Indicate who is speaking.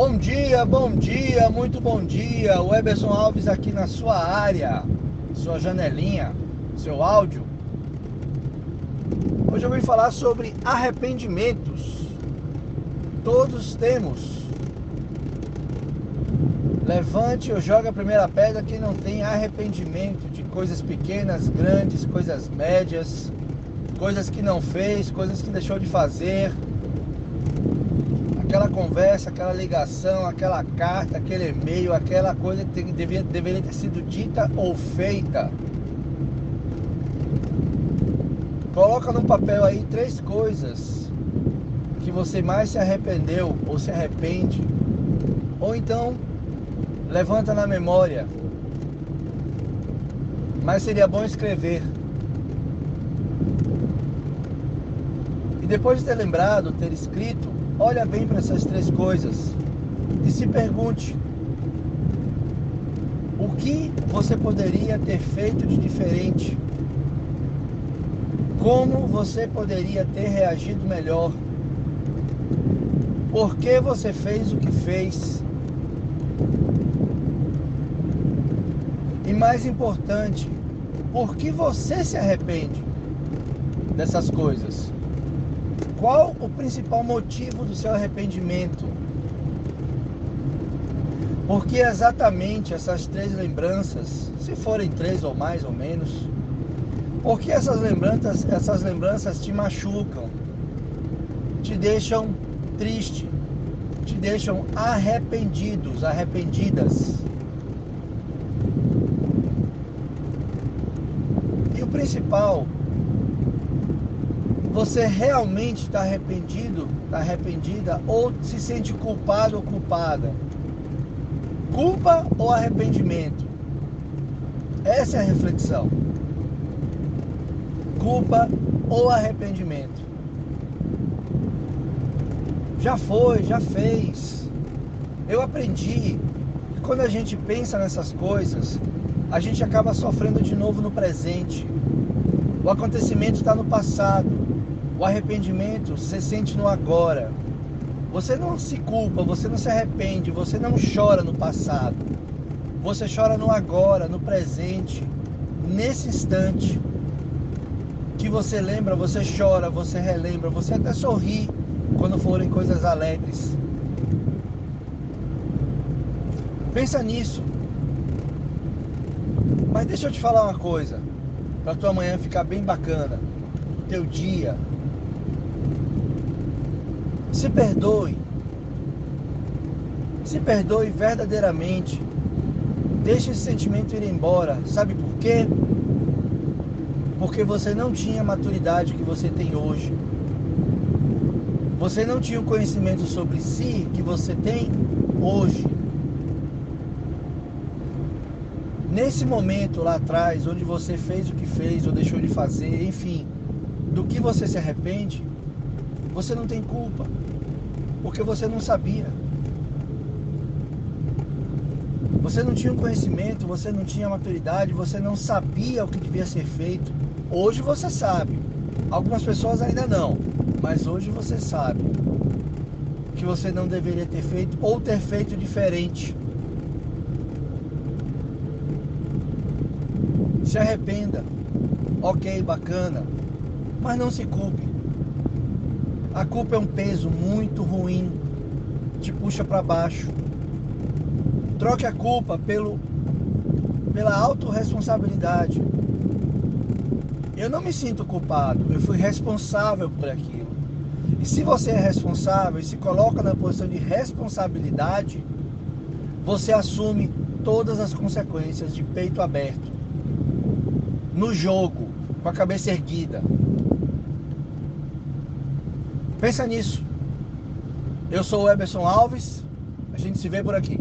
Speaker 1: Bom dia, bom dia, muito bom dia. O Eberson Alves aqui na sua área, sua janelinha, seu áudio. Hoje eu vim falar sobre arrependimentos. Todos temos. Levante ou joga a primeira pedra quem não tem arrependimento de coisas pequenas, grandes, coisas médias, coisas que não fez, coisas que deixou de fazer aquela conversa, aquela ligação, aquela carta, aquele e-mail, aquela coisa que deveria, deveria ter sido dita ou feita. Coloca no papel aí três coisas que você mais se arrependeu ou se arrepende. Ou então levanta na memória. Mas seria bom escrever. E depois de ter lembrado, ter escrito, Olha bem para essas três coisas e se pergunte: o que você poderia ter feito de diferente? Como você poderia ter reagido melhor? Por que você fez o que fez? E mais importante, por que você se arrepende dessas coisas? Qual o principal motivo do seu arrependimento? Porque exatamente essas três lembranças, se forem três ou mais ou menos, porque essas lembranças, essas lembranças te machucam, te deixam triste, te deixam arrependidos, arrependidas. E o principal você realmente está arrependido, está arrependida ou se sente culpado ou culpada? Culpa ou arrependimento? Essa é a reflexão. Culpa ou arrependimento? Já foi, já fez. Eu aprendi que quando a gente pensa nessas coisas, a gente acaba sofrendo de novo no presente. O acontecimento está no passado. O arrependimento você sente no agora. Você não se culpa, você não se arrepende, você não chora no passado. Você chora no agora, no presente, nesse instante que você lembra, você chora, você relembra, você até sorri quando forem coisas alegres. Pensa nisso. Mas deixa eu te falar uma coisa, para tua manhã ficar bem bacana, teu dia, se perdoe. Se perdoe verdadeiramente. Deixe esse sentimento ir embora. Sabe por quê? Porque você não tinha a maturidade que você tem hoje. Você não tinha o conhecimento sobre si que você tem hoje. Nesse momento lá atrás, onde você fez o que fez ou deixou de fazer, enfim, do que você se arrepende, você não tem culpa, porque você não sabia. Você não tinha o conhecimento, você não tinha maturidade, você não sabia o que devia ser feito. Hoje você sabe. Algumas pessoas ainda não, mas hoje você sabe que você não deveria ter feito ou ter feito diferente. Se arrependa. Ok, bacana. Mas não se culpe. A culpa é um peso muito ruim, te puxa para baixo. Troque a culpa pelo, pela autorresponsabilidade. Eu não me sinto culpado, eu fui responsável por aquilo. E se você é responsável e se coloca na posição de responsabilidade, você assume todas as consequências de peito aberto. No jogo, com a cabeça erguida. Pensa nisso. Eu sou o Eberson Alves. A gente se vê por aqui.